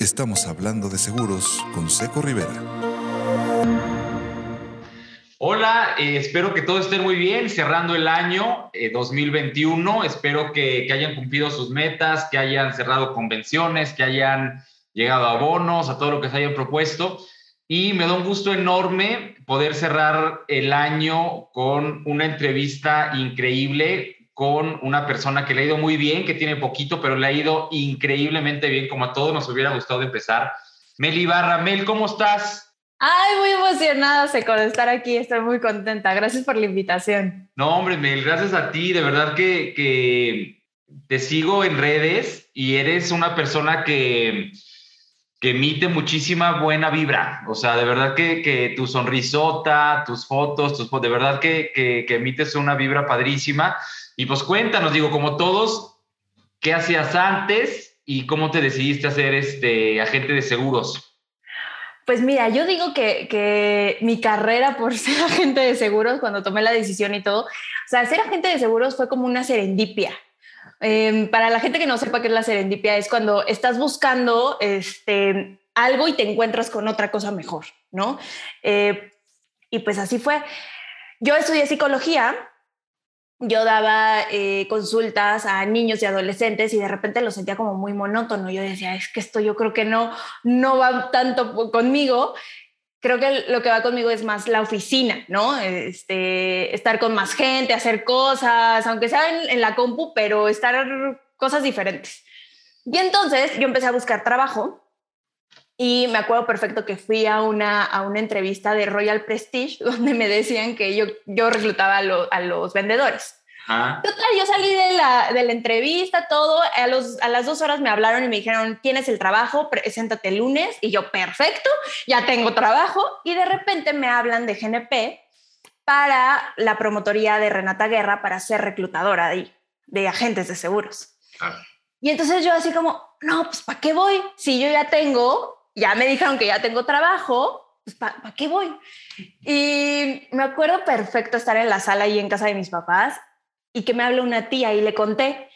Estamos hablando de seguros con Seco Rivera. Hola, eh, espero que todos estén muy bien, cerrando el año 2021. Eh, espero que, que, hayan cumplido sus metas, que hayan cerrado convenciones, que hayan llegado a bonos, a todo lo que se hayan propuesto. Y me da un gusto enorme poder cerrar el año con una entrevista increíble con una persona que le ha ido muy bien, que tiene poquito, pero le ha ido increíblemente bien, como a todos nos hubiera gustado empezar. Mel Ibarra, Mel, ¿cómo estás? Ay, muy emocionada, de estar aquí, estoy muy contenta. Gracias por la invitación. No, hombre, Mel, gracias a ti, de verdad que, que te sigo en redes y eres una persona que, que emite muchísima buena vibra. O sea, de verdad que, que tu sonrisota, tus fotos, tus, de verdad que, que, que emites una vibra padrísima. Y pues cuéntanos, digo, como todos, ¿qué hacías antes y cómo te decidiste a ser este agente de seguros? Pues mira, yo digo que, que, mi carrera por ser agente de seguros, cuando tomé la decisión y todo, o sea, ser agente de seguros fue como una serendipia. Eh, para la gente que no sepa qué es la serendipia, es cuando estás buscando este, algo y te encuentras con otra cosa mejor, ¿no? Eh, y pues así fue. Yo estudié psicología yo daba eh, consultas a niños y adolescentes y de repente lo sentía como muy monótono. Yo decía, es que esto yo creo que no, no va tanto conmigo. Creo que lo que va conmigo es más la oficina, ¿no? Este, estar con más gente, hacer cosas, aunque sea en, en la compu, pero estar cosas diferentes. Y entonces yo empecé a buscar trabajo y me acuerdo perfecto que fui a una, a una entrevista de Royal Prestige donde me decían que yo, yo reclutaba a, los vendedores. Total, yo salí de la, de la entrevista, todo. A, los, a las dos horas me hablaron y me dijeron: Tienes el trabajo, preséntate el lunes. Y yo, perfecto, ya tengo trabajo. Y de repente me hablan de GNP para la promotoría de Renata Guerra para ser reclutadora de, de agentes de seguros. Y entonces yo, así como, no, pues ¿para qué voy? Si yo ya tengo ya me dijeron que ya tengo trabajo, pues ¿para qué voy? Y me acuerdo perfecto estar en la sala ahí en casa de mis papás y que me habla una tía y le conté.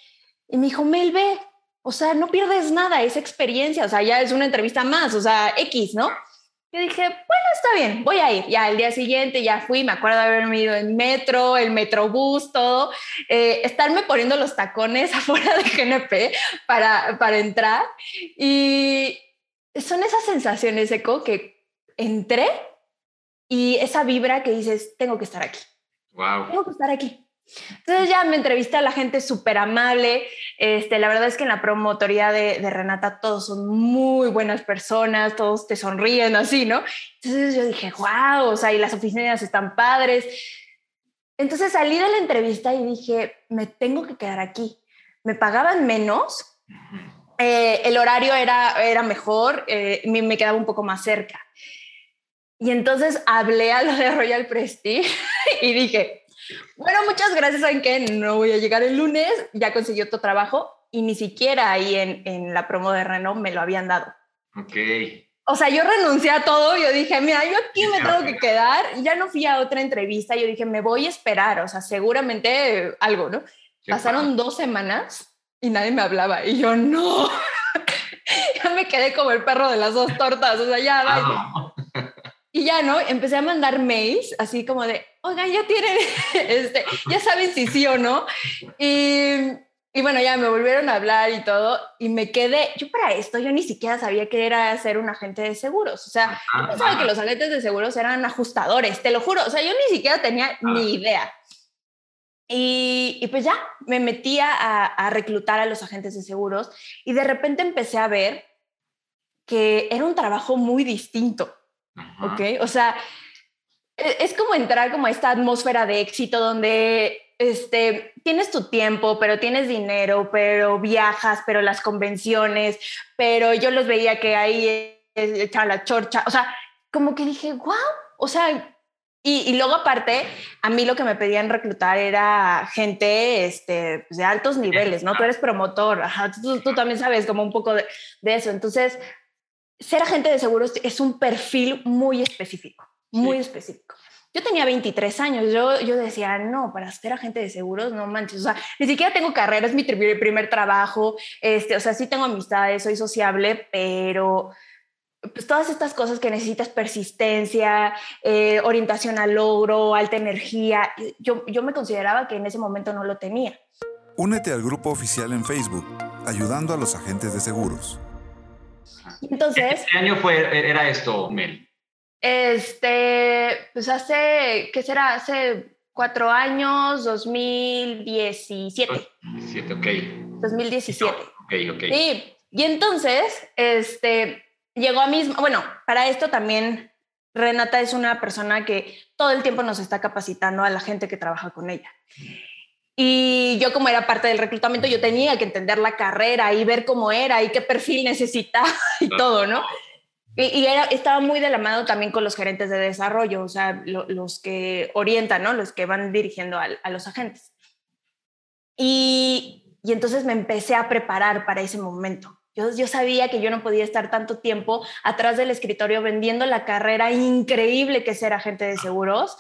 Y me dijo, Mel, ve, o sea, no pierdes nada, esa experiencia, o sea, ya es una entrevista más, o sea, X, ¿no? Yo dije, bueno, está bien, voy a ir. Ya el día siguiente ya fui, me acuerdo de haberme ido en metro, el metrobús, todo, eh, estarme poniendo los tacones afuera de GNP para, para entrar. Y, son esas sensaciones, Eco, que entré y esa vibra que dices, tengo que estar aquí. Wow. Tengo que estar aquí. Entonces ya me entrevisté a la gente súper amable. Este, la verdad es que en la promotoría de, de, Renata todos son muy buenas personas, todos te sonríen así, ¿no? Entonces yo dije, wow, o sea, y las oficinas están padres. Entonces salí de la entrevista y dije, me tengo que quedar aquí. Me pagaban menos, eh, el horario era, era mejor, eh, me, me, quedaba un poco más cerca. Y entonces hablé a lo de Royal Prestige y dije, bueno, muchas gracias, ¿saben que No voy a llegar el lunes, ya conseguí otro trabajo y ni siquiera ahí en, en la promo de Renault me lo habían dado. Ok. O sea, yo renuncié a todo, yo dije, mira, yo aquí me tengo que quedar, ya no fui a otra entrevista, yo dije, me voy a esperar, o sea, seguramente algo, ¿no? Pasaron dos semanas y nadie me hablaba. Y yo, no. ya me quedé como el perro de las dos tortas. O sea, ya, ah. Y ya, ¿no? Empecé a mandar mails así como de, oigan, ya tienen, este, ya saben si sí o no. Y, y, bueno, ya me volvieron a hablar y todo. Y me quedé, yo para esto, yo ni siquiera sabía que era ser un agente de seguros. O sea, yo pensaba que los agentes de seguros eran ajustadores, te lo juro. O sea, yo ni siquiera tenía ni idea. Y, pues ya, me metía a, reclutar a los agentes de seguros y de repente empecé a ver que era un trabajo muy distinto, ¿ok? O sea, e, es como entrar como a esta atmósfera de éxito donde este, tienes tu tiempo, pero tienes dinero, pero viajas, pero las convenciones, pero yo los veía que ahí echaban la chorcha, o sea, como que dije, wow, o sea, y, luego aparte, a mí lo que me pedían reclutar era gente este, pues, de altos niveles, ¿no? Tú eres promotor, tú, también sabes como un poco de, eso. Entonces, ser agente de seguros es un perfil muy específico, muy específico. yo tenía 23 años, yo, yo decía, no, para ser agente de seguros, no manches, o sea, ni siquiera tengo carrera, es mi primer trabajo, este, o sea, sí tengo amistades, soy sociable, pero pues todas estas cosas que necesitas persistencia, eh, orientación al logro, alta energía, yo, yo me consideraba que en ese momento no lo tenía. Únete al grupo oficial en Facebook, ayudando a los agentes de seguros. Entonces... ¿Qué año fue, era esto, Mel? Este, pues hace, ¿qué será? Hace cuatro años, 2017. 2017, ok. 2017. Ok, ok. Sí, y entonces, este, llegó a mismo, bueno, para esto también Renata es una persona que todo el tiempo nos está capacitando a la gente que trabaja con ella. Y yo como era parte del reclutamiento, yo tenía que entender la carrera y ver cómo era y qué perfil necesitaba y todo, ¿no? Y, era, estaba muy de la mano también con los gerentes de desarrollo, o sea, los que orientan, ¿no? Los que van dirigiendo a, los agentes. Y, y, entonces me empecé a preparar para ese momento. Yo, yo sabía que yo no podía estar tanto tiempo atrás del escritorio vendiendo la carrera increíble que es ser agente de seguros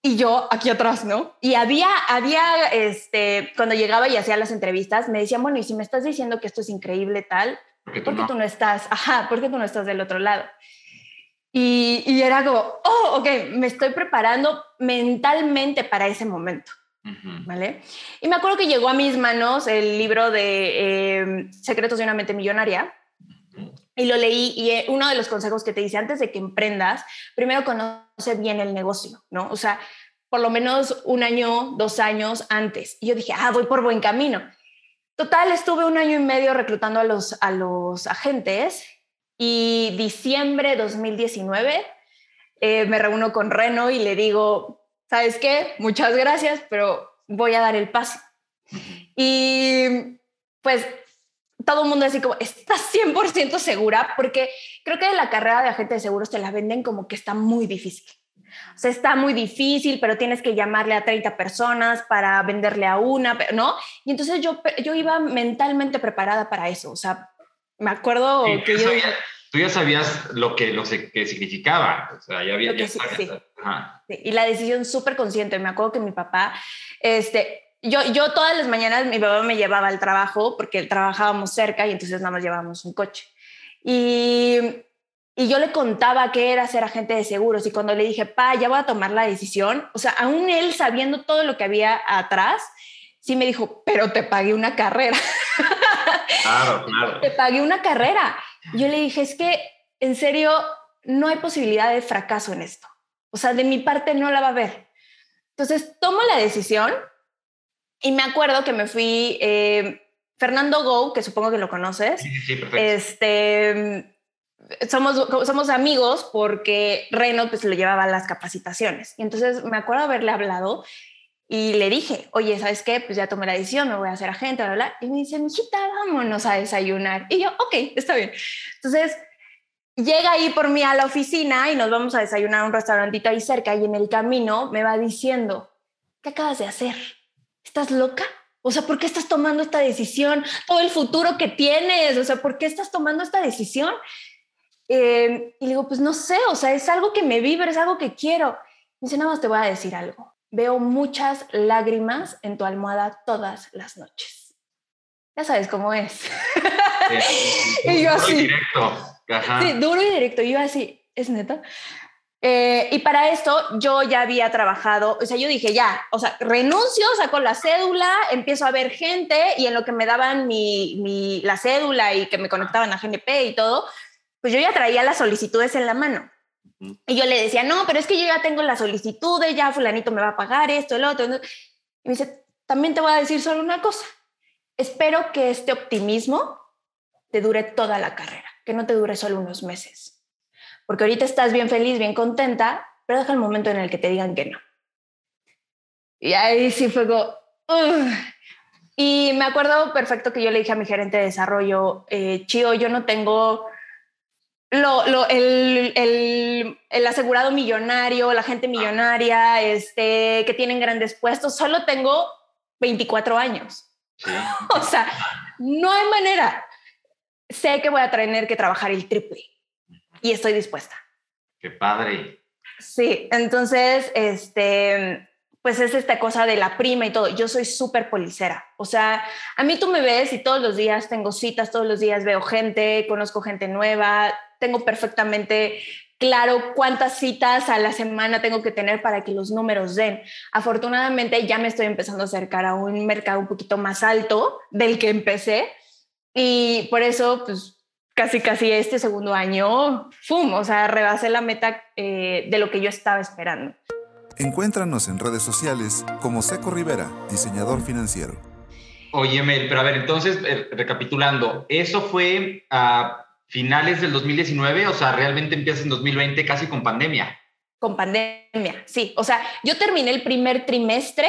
y yo aquí atrás, ¿no? Y había, había, este, cuando llegaba y hacía las entrevistas, me decían, bueno, y si me estás diciendo que esto es increíble tal, ¿Por qué tú, no? estás? Ajá, ¿por qué tú no estás del otro lado? Y, y, era como, oh, ok, me estoy preparando mentalmente para ese momento. ¿Vale? Y me acuerdo que llegó a mis manos el libro de em, Secretos de una mente millonaria y lo leí y eh, uno de los consejos que te dice antes de que emprendas, primero conoce bien el negocio, ¿no? O sea, por lo menos un año, dos años antes. Y yo dije, ah, voy por buen camino. Total, estuve un año y medio reclutando a los, a los agentes y diciembre 2019 eh, me reúno con Reno y le digo, ¿sabes qué? Muchas gracias, pero voy a dar el paso. Y pues todo el mundo así como, ¿estás 100% segura? Porque creo que la carrera de agente de seguros te la venden como que está muy difícil. O sea, está muy difícil, pero tienes que llamarle a 30 personas para venderle a una, ¿no? Y entonces yo, yo iba mentalmente preparada para eso. O sea, me acuerdo que yo... tú ya sabías lo que, lo que significaba. O sea, ya había... sí, sí. Y la decisión súper consciente. Me acuerdo que mi papá, este, yo, yo todas las mañanas mi papá me llevaba al trabajo porque trabajábamos cerca y entonces nada más llevábamos un coche. Y y yo le contaba qué era ser agente de seguros y cuando le dije, pa, ya voy a tomar la decisión, o sea, aún él sabiendo todo lo que había atrás, sí me dijo, pero te pagué una carrera. Claro, claro. Te pagué una carrera. Yo le dije, es que en serio, no hay posibilidad de fracaso en esto. O sea, de mi parte no la va a haber. Entonces tomo la decisión y me acuerdo que me fui, eh, Fernando Go, que supongo que lo conoces. Sí, sí, perfecto. Este somos, somos amigos porque Reno pues lo llevaba a las capacitaciones. Y entonces me acuerdo haberle hablado y le dije, oye, ¿sabes qué? Pues ya tomé la decisión, me voy a hacer agente, bla, bla. Y me dice, mijita, vámonos a desayunar. Y yo, ok, está bien. Entonces llega ahí por mí a la oficina y nos vamos a desayunar a un restaurantito ahí cerca y en el camino me va diciendo, ¿qué acabas de hacer? ¿Estás loca? O sea, ¿por qué estás tomando esta decisión? Todo el futuro que tienes, o sea, ¿por qué estás tomando esta decisión? Em, y le digo, pues no sé, o sea, es algo que me vibra, es algo que quiero. Me dice, nada más te voy a decir algo. Veo muchas lágrimas en tu almohada todas las noches. Ya sabes cómo es. y yo así. Duro y directo. Sí, duro y directo. Y yo así, ¿es neta? Eh, y para esto yo ya había trabajado, o sea, yo dije ya, o sea, renuncio, saco la cédula, empiezo a ver gente y en lo que me daban mi, mi, la cédula y que me conectaban a GNP y todo, pues yo ya traía las solicitudes en la mano. Y yo le decía, no, pero es que yo ya tengo las solicitudes, ya fulanito me va a pagar esto, el otro. Y me dice, también te voy a decir solo una cosa. Espero que este optimismo te dure toda la carrera, que no te dure solo unos meses. Porque ahorita estás bien feliz, bien contenta, pero deja el momento en el que te digan que no. Y ahí sí fue como... Y me acuerdo perfecto que yo le dije a mi gerente de desarrollo, eh, Chío, yo no tengo lo, lo, el, el, el, asegurado millonario, la gente millonaria, este, que tienen grandes puestos, solo tengo 24 años. o sea, no hay manera. Sé que voy a tener que trabajar el triple y estoy dispuesta. Qué padre. Sí, entonces, este, pues es esta cosa de la prima y todo. Yo soy súper policera. O sea, a mí tú me ves y todos los días tengo citas, todos los días veo gente, conozco gente nueva, tengo perfectamente claro cuántas citas a la semana tengo que tener para que los números den. Afortunadamente ya me estoy empezando a acercar a un mercado un poquito más alto del que empecé y por eso, pues casi, casi este segundo año, ¡fum! O sea, rebasé la meta eh, de lo que yo estaba esperando. Encuéntranos en redes sociales como Seco Rivera, diseñador financiero. Oye, Mel, pero a ver, entonces, eh, recapitulando, eso fue a finales del 2019, o sea, realmente empieza en 2020 casi con pandemia. Con pandemia, sí. O sea, yo terminé el primer trimestre,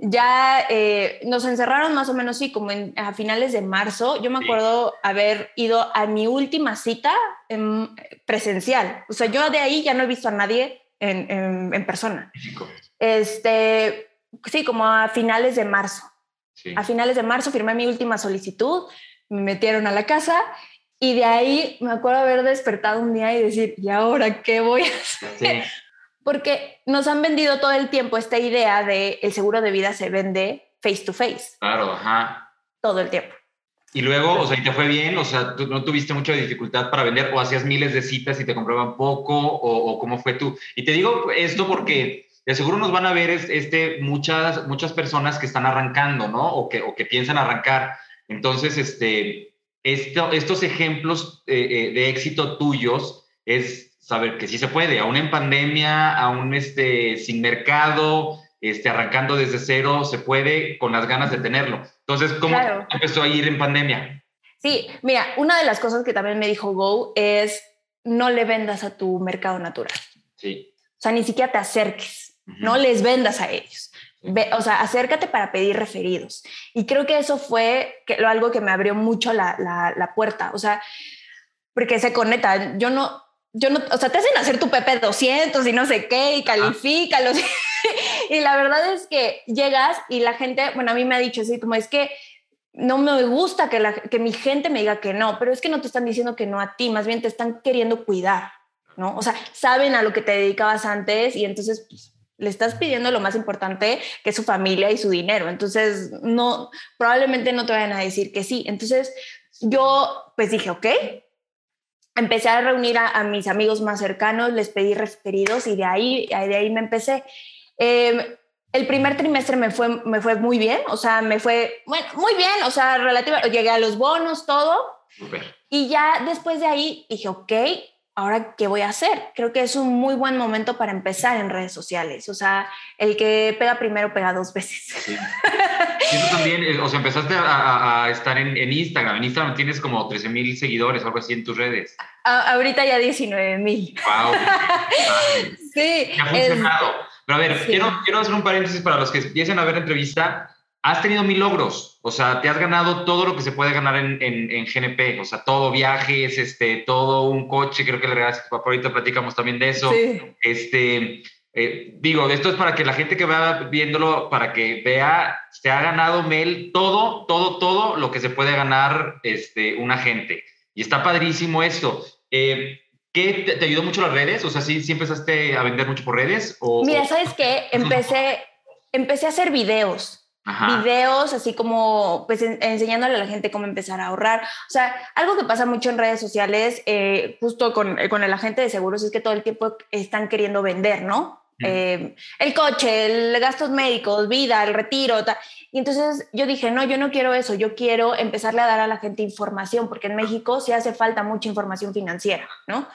ya eh, nos encerraron más o menos, sí, como a finales de marzo. Yo me acuerdo haber ido a mi última cita en, presencial. O sea, yo de ahí ya no he visto a nadie en, en, persona. Este, sí, como a finales de marzo. A finales de marzo firmé mi última solicitud, me metieron a la casa y de ahí me acuerdo haber despertado un día y decir, ¿y ahora qué voy a hacer? Porque nos han vendido todo el tiempo esta idea de el seguro de vida se vende face to face. Claro, ajá. Todo el tiempo. Y luego, o sea, ¿y te fue bien? O sea, ¿tú no tuviste mucha dificultad para vender o hacías miles de citas y te compraban poco o, cómo fue tú? Y te digo esto porque de seguro nos van a ver este, muchas, muchas personas que están arrancando, ¿no? O que, o que piensan arrancar. Entonces, este, esto, estos ejemplos eh, eh, de éxito tuyos es saber que sí se puede, aún en pandemia, aún este, sin mercado, este, arrancando desde cero, se puede con las ganas de tenerlo. Entonces, ¿cómo empezó a ir en pandemia? Sí, mira, una de las cosas que también me dijo Go es no le vendas a tu mercado natural. Sí. O sea, ni siquiera te acerques, no les vendas a ellos. o sea, acércate para pedir referidos. Y creo que eso fue que, lo, algo que me abrió mucho la, la, la puerta. O sea, porque se conecta. Yo no, yo no, o sea, te hacen hacer tu PP200 y no sé qué, y califícalos. y la verdad es que llegas y la gente, bueno, a mí me ha dicho así, como es que no me gusta que, la, que mi gente me diga que no, pero es que no te están diciendo que no a ti, más bien te están queriendo cuidar, ¿no? O sea, saben a lo que te dedicabas antes y entonces pues, le estás pidiendo lo más importante, que es su familia y su dinero. Entonces, no, probablemente no te vayan a decir que sí. Entonces, yo pues dije, ok, empecé a reunir a, mis amigos más cercanos, les pedí referidos y de ahí, de ahí me empecé. Em, el primer trimestre me fue, me fue muy bien, o sea, me fue, bueno, muy bien, o sea, relativamente, llegué a los bonos, todo. Y ya después de ahí dije, ok, ahora, ¿qué voy a hacer? Creo que es un muy buen momento para empezar en redes sociales. O sea, el que pega primero pega dos veces. Sí. tú también, eh, o sea, empezaste a, estar en, Instagram. En Instagram tienes como 13 mil seguidores, algo así en tus redes. ahorita ya 19 mil. ¡Wow! sí. ha funcionado. Pero a ver, quiero, quiero hacer un paréntesis para los que empiecen a ver la entrevista has tenido mil logros, o sea, te has ganado todo lo que se puede ganar en, en, GNP, o sea, todo viajes, este, todo un coche, creo que le regalaste a tu papá, ahorita platicamos también de eso. Este, eh, digo, esto es para que la gente que vaya viéndolo, para que vea, se ha ganado Mel todo, todo, todo lo que se puede ganar este, un agente. Y está padrísimo esto. Eh, ¿Qué te, ayudó mucho las redes? O sea, ¿sí, ¿sí, empezaste a vender mucho por redes? O, Mira, ¿sabes qué? Empecé, empecé a hacer videos videos, así como pues enseñándole a la gente cómo empezar a ahorrar. O sea, algo que pasa mucho en redes sociales, eh, justo con, con, el agente de seguros, es que todo el tiempo están queriendo vender, ¿no? Eh, el coche, el gastos médicos, vida, el retiro. Y entonces yo dije, no, yo no quiero eso, yo quiero empezarle a dar a la gente información, porque en México sí hace falta mucha información financiera, ¿no?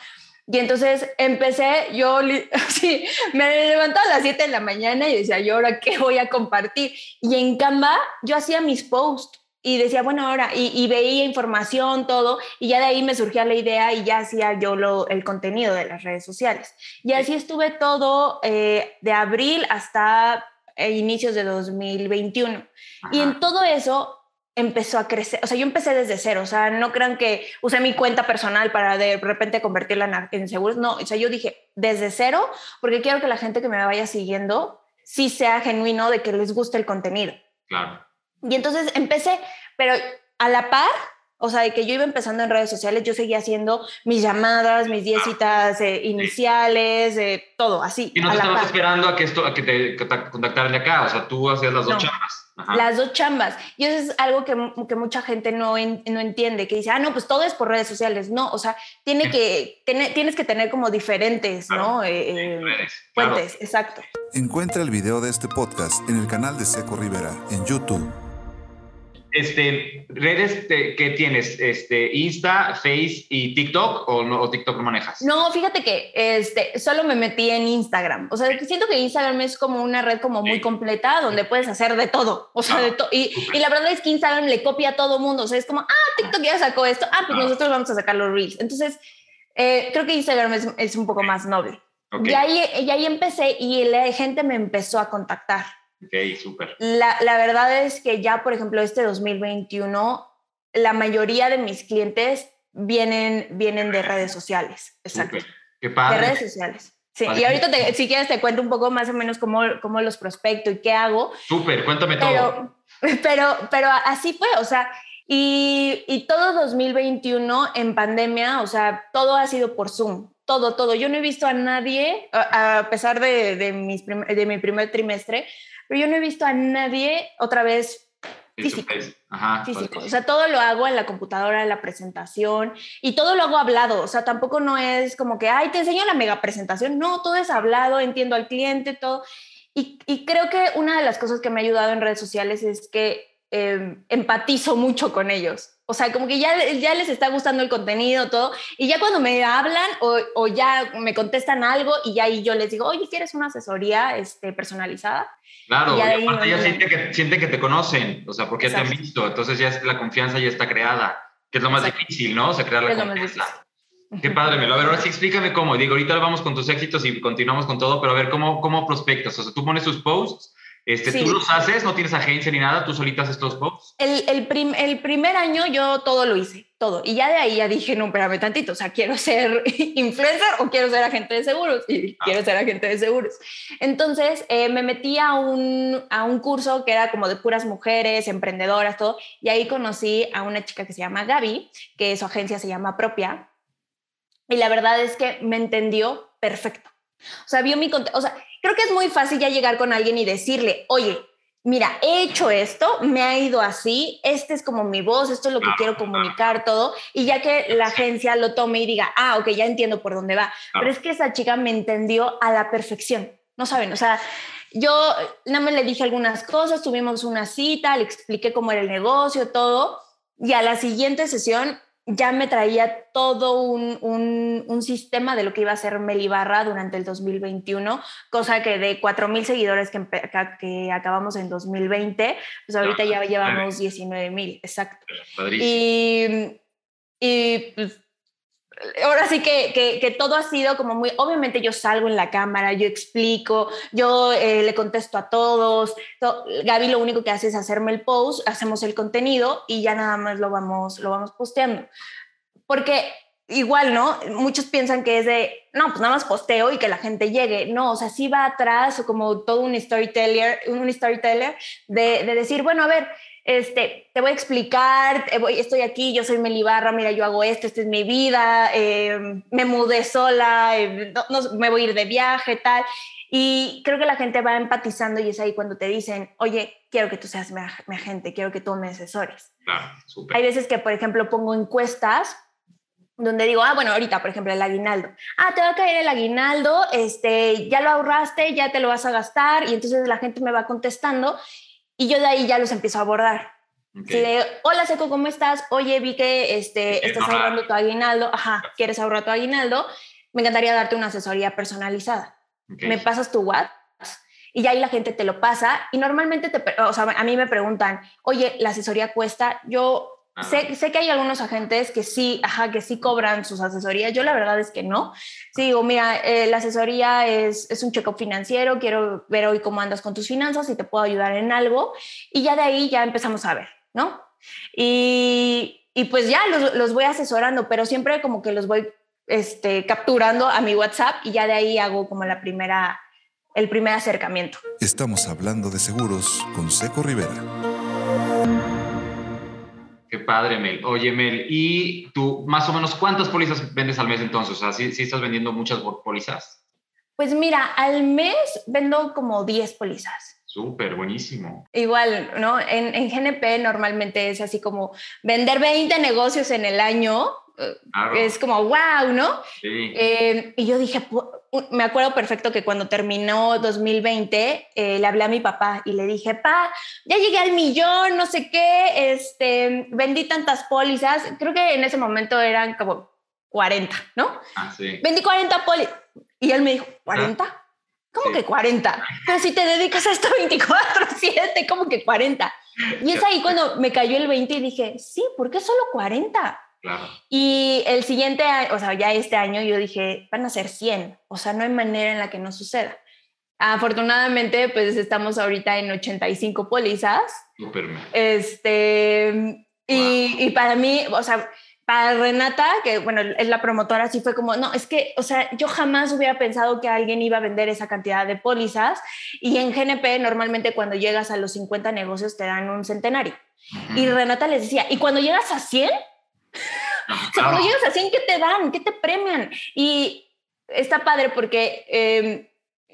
Y entonces empecé, yo sí, me levantaba a las 7 de la mañana y decía, ¿yo ahora qué voy a compartir? Y en Canva yo hacía mis posts y decía, bueno, ahora, y, veía información, todo, y ya de ahí me surgía la idea y ya hacía yo lo, el contenido de las redes sociales. Y así estuve todo eh, de abril hasta eh, inicios de 2021. Y en todo eso empezó a crecer, o sea, yo empecé desde cero, o sea, no crean que usé mi cuenta personal para de repente convertirla en, seguros, no, o sea, yo dije desde cero, porque quiero que la gente que me vaya siguiendo sí sea genuino de que les guste el contenido. Claro. Y entonces empecé, pero a la par O sea, de que yo iba empezando en redes sociales, yo seguía haciendo mis llamadas, mis 10 citas eh, iniciales, eh, todo así. Y no te estabas esperando a que, esto, a que te contactaran de acá, o sea, tú hacías las dos Las dos chambas. Y eso es algo que, que mucha gente no, no entiende, que dice, ah, no, pues todo es por redes sociales. No, o sea, tiene que, tener, tienes que tener como diferentes, ¿no? Eh, fuentes, exacto. Encuentra el video de este podcast en el canal de Seco Rivera en YouTube. Este, redes que tienes, este, Insta, Face y TikTok o, no, TikTok no manejas? No, fíjate que este, solo me metí en Instagram. O sea, siento que Instagram es como una red como muy completa donde puedes hacer de todo. O sea, de todo. Y, y, la verdad es que Instagram le copia a todo mundo. O sea, es como, ah, TikTok ya sacó esto. Ah, pues nosotros vamos a sacar los reels. Entonces, eh, creo que Instagram es, es, un poco más noble. Y, ahí, y ahí empecé y la gente me empezó a contactar. Ok, súper. La, la, verdad es que ya, por ejemplo, este 2021, la mayoría de mis clientes vienen, vienen de redes sociales. Exacto. Qué padre. De redes sociales. Sí, y ahorita si quieres te cuento un poco más o menos cómo, cómo los prospecto y qué hago. Súper, cuéntame todo. Pero, pero así fue, o sea, y, y, todo 2021 en pandemia, o sea, todo ha sido por Zoom, todo, todo. Yo no he visto a nadie, a, pesar de, de, mis de mi primer trimestre, pero yo no he visto a nadie otra vez físico. físico. O sea, todo lo hago en la computadora, en la presentación y todo lo hago hablado. O sea, tampoco no es como que, ay, te enseño la mega presentación. No, todo es hablado, entiendo al cliente, todo. Y, y creo que una de las cosas que me ha ayudado en redes sociales es que em, empatizo mucho con ellos. O sea, como que ya, ya les está gustando el contenido, todo. Y ya cuando me hablan o, o ya me contestan algo y ya ahí yo les digo, oye, ¿quieres una asesoría este, personalizada? Claro, y, aparte ya sienten que, siente que te conocen, o sea, porque ya te han visto, entonces ya la confianza ya está creada, que es lo más difícil, ¿no? O sea, crear la confianza. Qué padre, Melo. A ver, ahora sí explícame cómo. Digo, ahorita vamos con tus éxitos y continuamos con todo, pero a ver, ¿cómo, cómo prospectas? O sea, tú pones tus posts este, ¿Tú los haces? ¿No tienes agencia ni nada? ¿Tú solita haces estos posts? El, el, el, primer año yo todo lo hice, todo. Y ya de ahí ya dije, no, espérame tantito, o sea, quiero ser influencer o quiero ser agente de seguros. Y ah. quiero ser agente de seguros. Entonces eh, me metí a un, a un curso que era como de puras mujeres, emprendedoras, todo. Y ahí conocí a una chica que se llama Gaby, que su agencia se llama Propia. Y la verdad es que me entendió perfecto. O sea, vio mi o sea, creo que es muy fácil ya llegar con alguien y decirle, oye, mira, he hecho esto, me ha ido así, este es como mi voz, esto es lo que quiero comunicar, todo, y ya que la agencia lo tome y diga, ah, ok, ya entiendo por dónde va. Pero es que esa chica me entendió a la perfección, no saben, o sea, yo nada más le dije algunas cosas, tuvimos una cita, le expliqué cómo era el negocio, todo, y a la siguiente sesión ya me traía todo un, un, sistema de lo que iba a ser Melibarra durante el 2021, cosa que de 4.000 seguidores que, que, acabamos en 2020, pues ahorita ya llevamos 19.000, exacto. Y, y pues, ahora sí que, que, todo ha sido como muy, obviamente yo salgo en la cámara, yo explico, yo eh, le contesto a todos, Gaby lo único que hace es hacerme el post, hacemos el contenido y ya nada más lo vamos, lo vamos posteando. Porque igual, ¿no? Muchos piensan que es de, no, pues nada más posteo y que la gente llegue. No, o sea, sí va atrás o como todo un storyteller, un storyteller de, de decir, bueno, a ver, este, te voy a explicar, estoy aquí, yo soy Melibarra, mira, yo hago esto, esta es mi vida, em, me mudé sola, em, no, me voy a ir de viaje, tal. Y creo que la gente va empatizando y es ahí cuando te dicen, oye, quiero que tú seas mi, agente, quiero que tú me asesores. Hay veces que, por ejemplo, pongo encuestas donde digo, ah, bueno, ahorita, por ejemplo, el aguinaldo. Ah, te va a caer el aguinaldo, este, ya lo ahorraste, ya te lo vas a gastar, y entonces la gente me va contestando y yo de ahí ya los empiezo a abordar. Hola Seco, ¿cómo estás? Oye, vi que este, estás ahorrando tu aguinaldo. Ajá, ¿quieres ahorrar tu aguinaldo? Me encantaría darte una asesoría personalizada. Me pasas tu WhatsApp y ya ahí la gente te lo pasa. Y normalmente te, o sea, a mí me preguntan, oye, la asesoría cuesta. Yo Sé, sé, que hay algunos agentes que sí, ajá, que sí cobran sus asesorías. Yo la verdad es que no. Sí, digo, mira, eh, la asesoría es, es un check-up financiero, quiero ver hoy cómo andas con tus finanzas y te puedo ayudar en algo. Y ya de ahí ya empezamos a ver, ¿no? Y, y pues ya los, los, voy asesorando, pero siempre como que los voy este, capturando a mi WhatsApp y ya de ahí hago como la primera, el primer acercamiento. Estamos hablando de seguros con Seco Rivera. Qué padre, Mel. Oye, Mel, ¿y tú más o menos cuántas pólizas vendes al mes entonces? O sea, ¿sí, estás vendiendo muchas pólizas? Pues mira, al mes vendo como 10 pólizas. Súper, buenísimo. Igual, ¿no? En, en, GNP normalmente es así como vender 20 negocios en el año. Es como, wow, ¿no? Sí. Eh, y yo dije, me acuerdo perfecto que cuando terminó 2020, eh, le hablé a mi papá y le dije, pa, ya llegué al millón, no sé qué, este, vendí tantas pólizas, creo que en ese momento eran como 40, ¿no? Ah, sí. Vendí 40 pólizas. Y él me dijo, ¿40? ¿Cómo que 40? Pero si te dedicas a esto 24, 7, ¿cómo que 40? Y es ahí cuando me cayó el 20 y dije, sí, ¿por qué solo 40? Y el siguiente año, o sea, ya este año yo dije, van a ser 100, o sea, no hay manera en la que no suceda. Afortunadamente, pues estamos ahorita en 85 pólizas. Súper. Este, y, y, para mí, o sea, para Renata, que bueno, es la promotora, sí fue como, no, es que, o sea, yo jamás hubiera pensado que alguien iba a vender esa cantidad de pólizas y en GNP normalmente cuando llegas a los 50 negocios te dan un centenario. Y Renata les decía, ¿y cuando llegas a 100? O sea, cuando llegas a 100, ¿qué te dan? ¿Qué te premian? Y está padre porque... Em,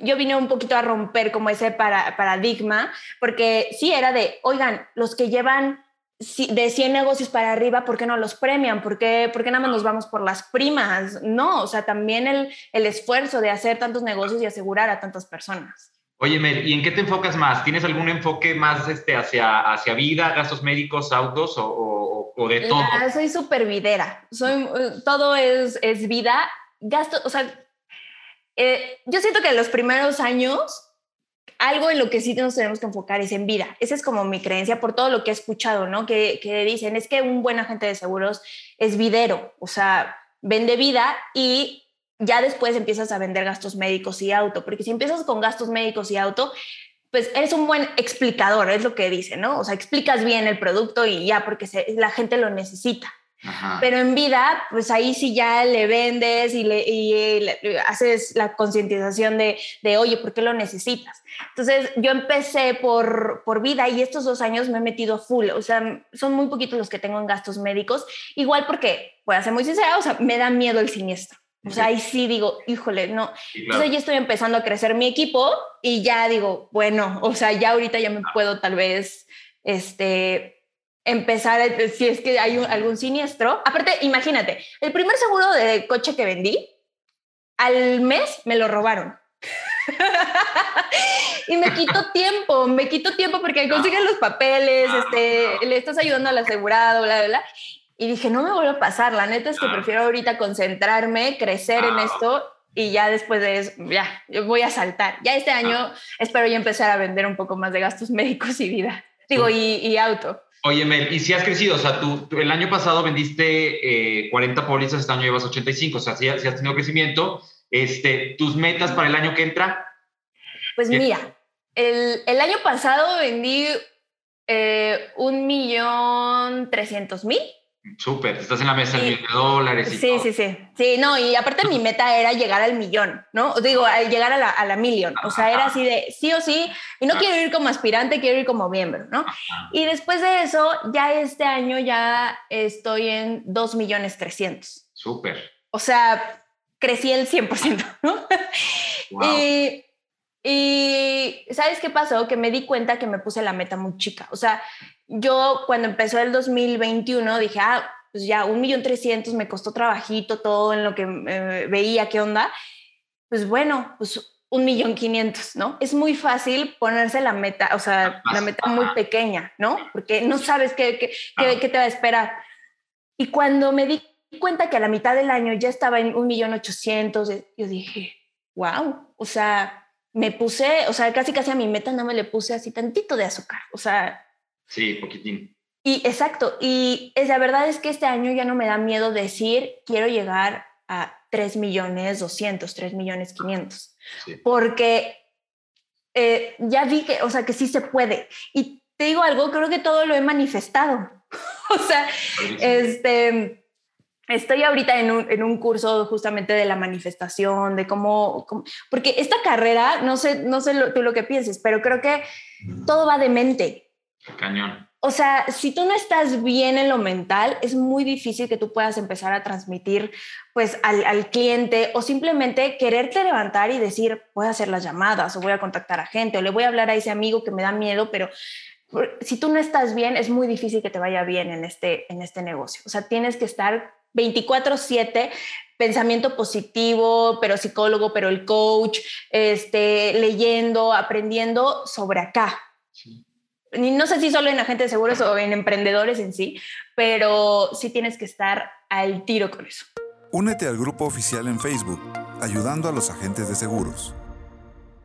yo vine un poquito a romper como ese paradigma, porque sí era de, oigan, los que llevan de 100 negocios para arriba, ¿por qué no los premian? ¿Por qué, por qué nada más nos vamos por las primas? No, o sea, también el, el, esfuerzo de hacer tantos negocios y asegurar a tantas personas. Oye, Mel, ¿y en qué te enfocas más? ¿Tienes algún enfoque más este, hacia, hacia vida, gastos médicos, autos o, de todo. soy súper videra, soy, todo es, es vida. Gasto, o sea, eh, yo siento que los primeros años, algo en lo que sí nos tenemos que enfocar es en vida. Esa es como mi creencia por todo lo que he escuchado, ¿no? Que, que dicen, es que un buen agente de seguros es videro, o sea, vende vida y ya después empiezas a vender gastos médicos y auto, porque si empiezas con gastos médicos y auto, pues eres un buen explicador, es lo que dice, ¿no? O sea, explicas bien el producto y ya, porque la gente lo necesita. Pero en vida, pues ahí sí ya le vendes y le, haces la concientización de, de, oye, ¿por qué lo necesitas? Entonces, yo empecé por, por vida y estos dos años me he metido full. O sea, son muy poquitos los que tengo en gastos médicos. Igual porque, voy a ser muy sincera, o sea, me da miedo el siniestro. O sea, ahí sí digo, híjole, no. Entonces ya estoy empezando a crecer mi equipo y ya digo, bueno, o sea, ya ahorita ya me puedo tal vez, este, empezar, si es que hay algún siniestro. Aparte, imagínate, el primer seguro de coche que vendí, al mes me lo robaron. y me quito tiempo, me quito tiempo porque consiguen los papeles, este, le estás ayudando al asegurado, bla, bla, bla. Y dije, no me vuelvo a pasar, la neta es que prefiero ahorita concentrarme, crecer en esto y ya después de eso, ya, yo voy a saltar. Ya este año ah. espero ya empezar a vender un poco más de gastos médicos y vida, digo, y, auto. Oye, Mel, ¿y si has crecido? O sea, tú, el año pasado vendiste 40 eh, pólizas, este año llevas 85, o sea, si, has tenido crecimiento. Este, ¿Tus metas para el año que entra? Pues mira, el, el, año pasado vendí eh, un millón trescientos mil Súper, estás en la mesa del millón de dólares. Y sí, sí, sí. Sí, no, y aparte mi meta era llegar al millón, ¿no? Digo, llegar a la, a la million. O sea, era así de sí o sí, y no quiero ir como aspirante, quiero ir como miembro, ¿no? Y después de eso, ya este año ya estoy en 2 millones 300. Súper. O sea, crecí el 100%, ¿no? Y, y, ¿sabes qué pasó? Que me di cuenta que me puse la meta muy chica. O sea, yo cuando empezó el 2021 dije, ah, pues ya un millón trescientos me costó trabajito todo en lo que eh, veía, qué onda. Pues bueno, pues un millón quinientos, ¿no? Es muy fácil ponerse la meta, o sea, la meta muy pequeña, ¿no? Porque no sabes qué, qué, qué, te va a esperar. Y cuando me di cuenta que a la mitad del año ya estaba en un millón ochocientos, yo dije, wow, o sea, me puse, o sea, casi casi a mi meta no me le puse así tantito de azúcar, o sea, Sí, poquitín. Y exacto, y es, la verdad es que este año ya no me da miedo decir quiero llegar a 3 millones 200, 3 millones 500, porque eh, ya vi que, o sea, que sí se puede. Y te digo algo, creo que todo lo he manifestado. o sea, este, estoy ahorita en un, en un, curso justamente de la manifestación, de cómo, porque esta carrera, no sé, no sé tú lo que pienses, pero creo que todo va de mente. Cañón. o sea, si tú no estás bien en lo mental, es muy difícil que tú puedas empezar a transmitir pues al, al, cliente o simplemente quererte levantar y decir, voy a hacer las llamadas o voy a contactar a gente o le voy a hablar a ese amigo que me da miedo, pero si tú no estás bien, es muy difícil que te vaya bien en este, en este negocio. O sea, tienes que estar 24/7 pensamiento positivo, pero psicólogo, pero el coach, este, leyendo, aprendiendo sobre acá. Sí no sé si solo en agentes de seguros o en emprendedores en sí, pero sí tienes que estar al tiro con eso. Únete al grupo oficial en Facebook, ayudando a los agentes de seguros.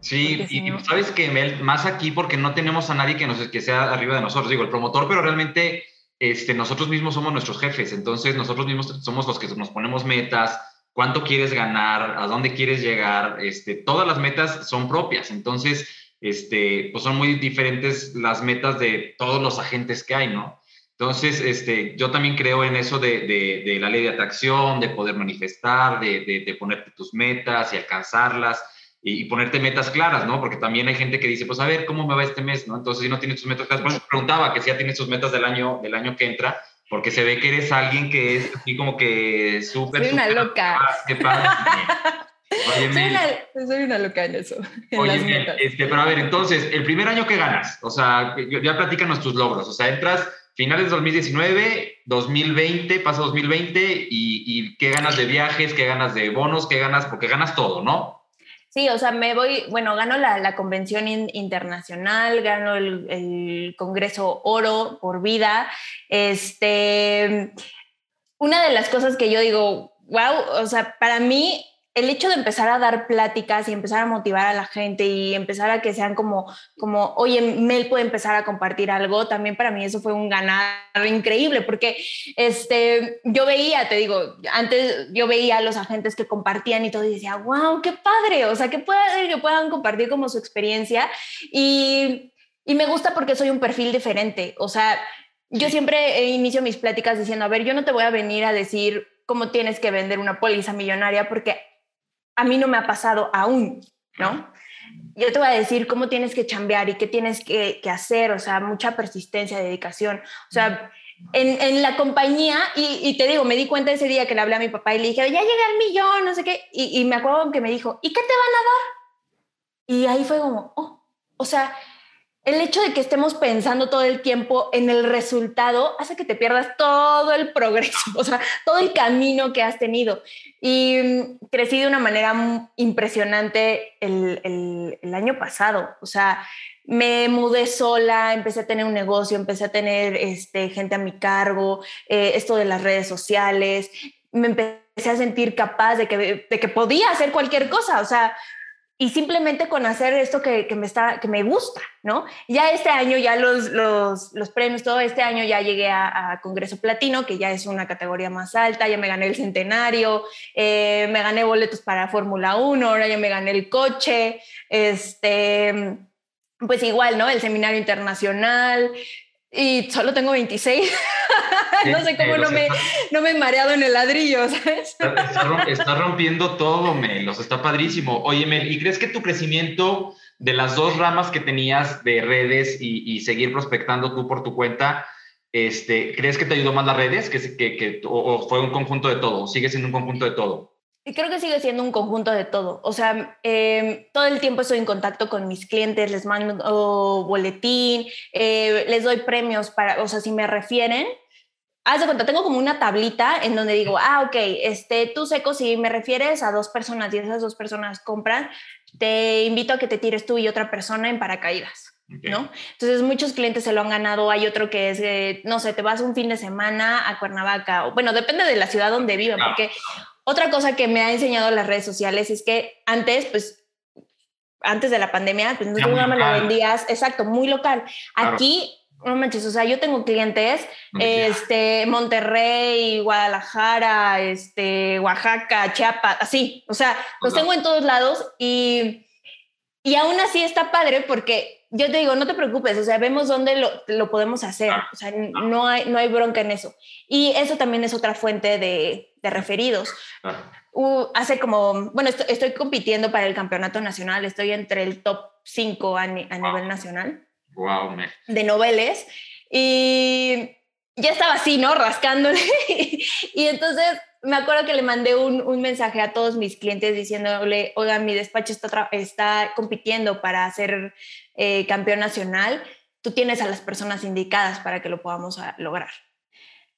Sí, y, sabes que Mel, más aquí porque no tenemos a nadie que, nos, que sea arriba de nosotros, digo, el promotor, pero realmente este, nosotros mismos somos nuestros jefes, entonces nosotros mismos somos los que nos ponemos metas, cuánto quieres ganar, a dónde quieres llegar, este, todas las metas son propias, entonces este, pues son muy diferentes las metas de todos los agentes que hay, ¿no? Entonces, este, yo también creo en eso de, la ley de atracción, de poder manifestar, de, ponerte tus metas y alcanzarlas y, ponerte metas claras, ¿no? Porque también hay gente que dice, pues a ver, ¿cómo me va este mes, no? Entonces, si no tienes tus metas claras, preguntaba que si ya tienes tus metas del año, del año que entra, porque se ve que eres alguien que es así como que súper... Soy una loca. Oye, soy, una, soy, una, loca en eso. oye, este, pero a ver, entonces, el primer año que ganas, o sea, ya platícanos tus logros, o sea, entras finales de 2019, 2020, pasa 2020, y, y qué ganas de viajes, qué ganas de bonos, qué ganas, porque ganas todo, ¿no? Sí, o sea, me voy, bueno, gano la, la convención internacional, gano el, el, Congreso Oro por vida. Este, una de las cosas que yo digo, wow, o sea, para mí el hecho de empezar a dar pláticas y empezar a motivar a la gente y empezar a que sean como, como, oye, Mel puede empezar a compartir algo, también para mí eso fue un ganar increíble, porque este, yo veía, te digo, antes yo veía a los agentes que compartían y todo y decía, wow, qué padre, o sea, que, pueda, que puedan compartir como su experiencia y, y me gusta porque soy un perfil diferente, o sea, yo siempre inicio mis pláticas diciendo, a ver, yo no te voy a venir a decir cómo tienes que vender una póliza millonaria porque a mí no me ha pasado aún, ¿no? Yo te voy a decir cómo tienes que chambear y qué tienes que, hacer, o sea, mucha persistencia, dedicación, o sea, en, la compañía, y, te digo, me di cuenta ese día que le hablé a mi papá y le dije, ya llegué al millón, no sé qué, y, y me acuerdo que me dijo, ¿y qué te van a dar? Y ahí fue como, oh, o sea, el hecho de que estemos pensando todo el tiempo en el resultado hace que te pierdas todo el progreso, o sea, todo el camino que has tenido. Y mm, crecí de una manera impresionante el, año pasado, o sea, me mudé sola, empecé a tener un negocio, empecé a tener este, gente a mi cargo, eh, esto de las redes sociales, me empecé a sentir capaz de que, de que podía hacer cualquier cosa, o sea, y simplemente con hacer esto que, que, me está, que me gusta, ¿no? Ya este año, ya los, los, los premios, todo este año ya llegué a, Congreso Platino, que ya es una categoría más alta, ya me gané el centenario, eh, me gané boletos para Fórmula 1, ahora ya me gané el coche, este, pues igual, ¿no? El seminario internacional, y solo tengo 26. no sé cómo no, me, no me he mareado en el ladrillo, ¿sabes? Está, rompiendo todo, Mel, o sea, está padrísimo. Oye, Mel, ¿y crees que tu crecimiento de las dos ramas que tenías de redes y, seguir prospectando tú por tu cuenta, este, ¿crees que te ayudó más las redes que, que, que o, fue un conjunto de todo? ¿Sigue siendo un conjunto de todo? Y creo que sigue siendo un conjunto de todo. O sea, em, todo el tiempo estoy en contacto con mis clientes, les mando boletín, eh, les doy premios para, o sea, si me refieren, haz de cuenta, tengo como una tablita en donde digo, ah, ok, este, tú seco, si me refieres a dos personas y esas dos personas compran, te invito a que te tires tú y otra persona en paracaídas. ¿No? Entonces muchos clientes se lo han ganado. Hay otro que es, no sé, te vas un fin de semana a Cuernavaca. O, bueno, depende de la ciudad donde viven, porque otra cosa que me ha enseñado las redes sociales es que antes, pues, antes de la pandemia, pues no me lo vendías, exacto, muy local. Aquí, no manches, o sea, yo tengo clientes, este, Monterrey, Guadalajara, este, Oaxaca, Chiapas, así, o sea, los tengo en todos lados y, y aún así está padre porque yo te digo, no te preocupes, o sea, vemos dónde lo, lo podemos hacer, ah. o sea, no hay, no hay bronca en eso. Y eso también es otra fuente de, de referidos. Ah. hace como, bueno, estoy, compitiendo para el campeonato nacional, estoy entre el top 5 a, a nivel nacional. Wow, De noveles. Y ya estaba así, ¿no? Rascándole. y entonces me acuerdo que le mandé un, un, mensaje a todos mis clientes diciéndole, oigan, mi despacho está, está compitiendo para ser eh, campeón nacional, tú tienes a las personas indicadas para que lo podamos ah, lograr.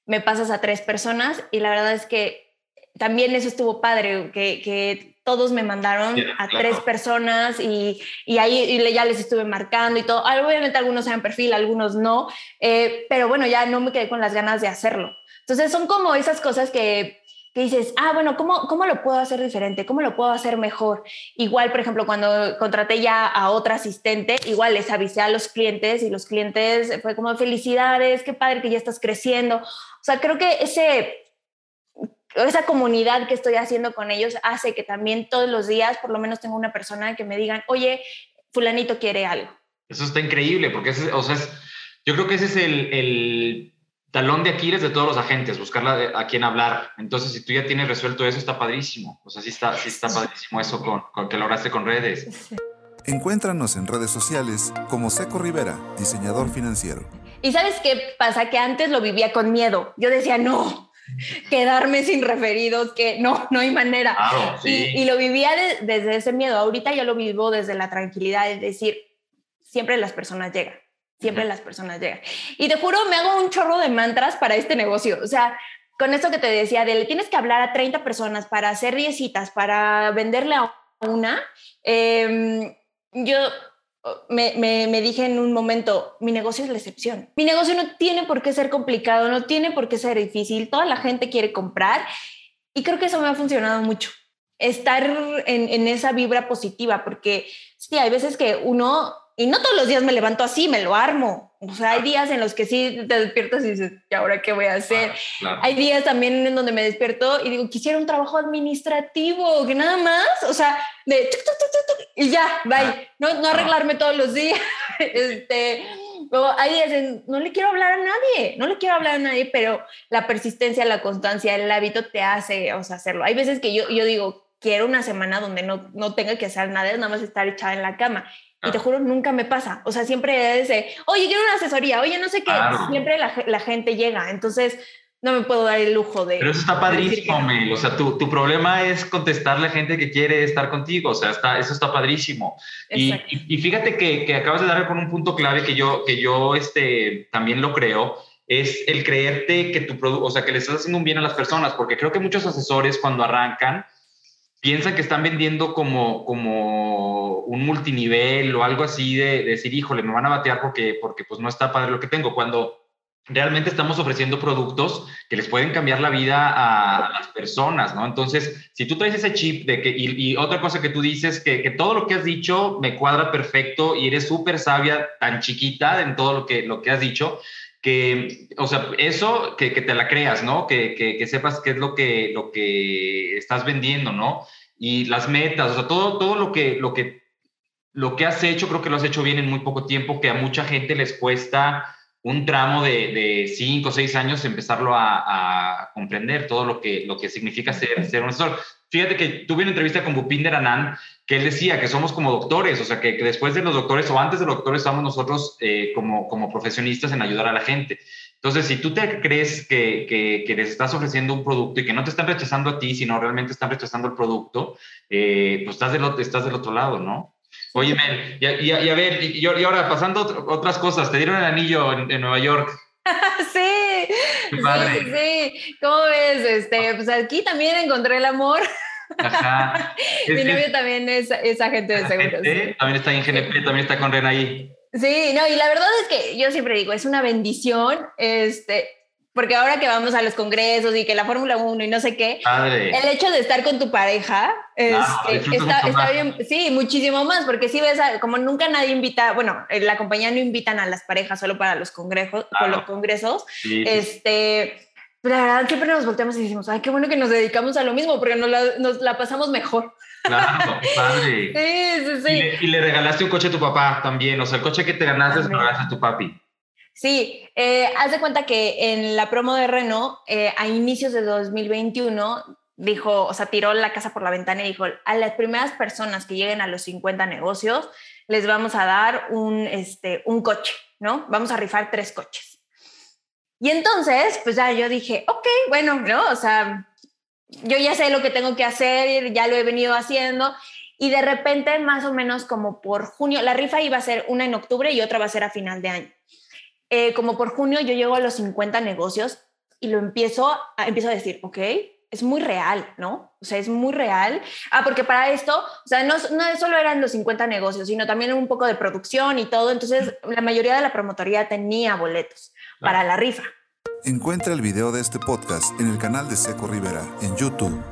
Me pasas a tres personas y la verdad es que también eso estuvo padre, que, que todos me mandaron a tres personas y, y ahí y ya les estuve marcando y todo. Obviamente algunos eran perfil, algunos no, eh, pero bueno, ya no me quedé con las ganas de hacerlo. Entonces son como esas cosas que, que dices, ah, bueno, ¿cómo, ¿cómo lo puedo hacer diferente? ¿Cómo lo puedo hacer mejor? Igual, por ejemplo, cuando contraté ya a otra asistente, igual les avisé a los clientes y los clientes fue como, felicidades, qué padre que ya estás creciendo. O sea, creo que ese esa comunidad que estoy haciendo con ellos hace que también todos los días por lo menos tengo una persona que me digan, oye, fulanito quiere algo. Eso está increíble, porque o sea, yo creo que ese es el, el, talón de Aquiles de todos los agentes, buscar a quién hablar. Entonces, si tú ya tienes resuelto eso, está padrísimo. O sea, sí está, sí está padrísimo eso con, con que lograste con redes. Encuéntranos en redes sociales como Seco Rivera, diseñador financiero. Y sabes qué pasa? Que antes lo vivía con miedo. Yo decía, no, quedarme sin referidos, que no, no hay manera. y, lo vivía desde ese miedo. Ahorita ya lo vivo desde la tranquilidad, es decir, siempre las personas llegan, siempre las personas llegan. Y te juro, me hago un chorro de mantras para este negocio. O sea, con esto que te decía, de le tienes que hablar a 30 personas para hacer 10 citas, para venderle a una. Em, yo me, me, dije en un momento, mi negocio es la excepción. Mi negocio no tiene por qué ser complicado, no tiene por qué ser difícil. Toda la gente quiere comprar y creo que eso me ha funcionado mucho. Estar en, en esa vibra positiva, porque sí, hay veces que uno y no todos los días me levanto así, me lo armo. O sea, hay días en los que sí te despiertas y dices, ¿y ahora qué voy a hacer? Hay días también en donde me despierto y digo, quisiera un trabajo administrativo, que nada más, o sea, de y ya, bye. No, no arreglarme todos los días. este, hay días en, no le quiero hablar a nadie, no le quiero hablar a nadie, pero la persistencia, la constancia, el hábito te hace, o sea, hacerlo. Hay veces que yo, yo digo, quiero una semana donde no, no tenga que hacer nada, nada más estar echada en la cama. Y te juro, nunca me pasa. O sea, siempre es de, oye, quiero una asesoría, oye, no sé qué. Siempre la, la, gente llega. Entonces, no me puedo dar el lujo de... Pero eso está padrísimo, Mel. O sea, tu, tu, problema es contestarle a gente que quiere estar contigo. O sea, está, eso está padrísimo. Y, y, fíjate que, que, acabas de dar con un punto clave que yo, que yo este, también lo creo es el creerte que tu producto, o sea, que le estás haciendo un bien a las personas, porque creo que muchos asesores cuando arrancan piensan que están vendiendo como, como un multinivel o algo así de, decir, híjole, me van a batear porque, porque pues no está padre lo que tengo, cuando realmente estamos ofreciendo productos que les pueden cambiar la vida a, las personas, ¿no? Entonces, si tú traes ese chip de que, y, otra cosa que tú dices, que, que, todo lo que has dicho me cuadra perfecto y eres súper sabia, tan chiquita en todo lo que, lo que has dicho, que, o sea, eso, que, que te la creas, ¿no? Que, que, sepas qué es lo que, lo que estás vendiendo, ¿no? Y las metas, o sea, todo, todo lo, que, lo, que, lo que has hecho, creo que lo has hecho bien en muy poco tiempo, que a mucha gente les cuesta un tramo de, de cinco o seis años empezarlo a, a, comprender todo lo que, lo que significa ser, ser un asesor. Fíjate que tuve una entrevista con Bupinder Anand que él decía que somos como doctores, o sea, que, después de los doctores o antes de los doctores somos nosotros eh, como, como profesionistas en ayudar a la gente. Entonces, si tú te crees que, que, les estás ofreciendo un producto y que no te están rechazando a ti, sino realmente están rechazando el producto, eh, pues estás del, estás del otro lado, ¿no? Oye, Mel, y, a ver, y, ahora pasando otras cosas, te dieron el anillo en, Nueva York. sí, sí, sí, ¿cómo ves? Este, pues aquí también encontré el amor. Ajá. Mi novio también es, es, agente de seguros. También está en GNP, también está con Renaí. Sí, no, y la verdad es que yo siempre digo, es una bendición, este, porque ahora que vamos a los congresos y que la Fórmula 1 y no sé qué, el hecho de estar con tu pareja este, está, está bien, sí, muchísimo más, porque si ves, como nunca nadie invita, bueno, la compañía no invitan a las parejas solo para los congresos, los congresos, este pero la verdad siempre nos volteamos y decimos, ay, qué bueno que nos dedicamos a lo mismo, porque nos la, nos la pasamos mejor. Claro, padre. sí, sí, sí. Y le, regalaste un coche a tu papá también, o sea, el coche que te ganaste se lo ganaste a tu papi. Sí, eh, haz de cuenta que en la promo de Renault, eh, a inicios de 2021, dijo, o sea, tiró la casa por la ventana y dijo, a las primeras personas que lleguen a los 50 negocios, les vamos a dar un, este, un coche, ¿no? Vamos a rifar tres coches. Y entonces, pues ya yo dije, ok, bueno, ¿no? O sea, yo ya sé lo que tengo que hacer, ya lo he venido haciendo. Y de repente, más o menos como por junio, la rifa iba a ser una en octubre y otra va a ser a final de año. Eh, como por junio yo llego a los 50 negocios y lo empiezo a, empiezo a decir, ok, es muy real, ¿no? O sea, es muy real. Ah, porque para esto, o sea, no, no solo eran los 50 negocios, sino también un poco de producción y todo. Entonces, la mayoría de la promotoría tenía boletos para la rifa. Encuentra el video de este podcast en el canal de Seco Rivera en YouTube.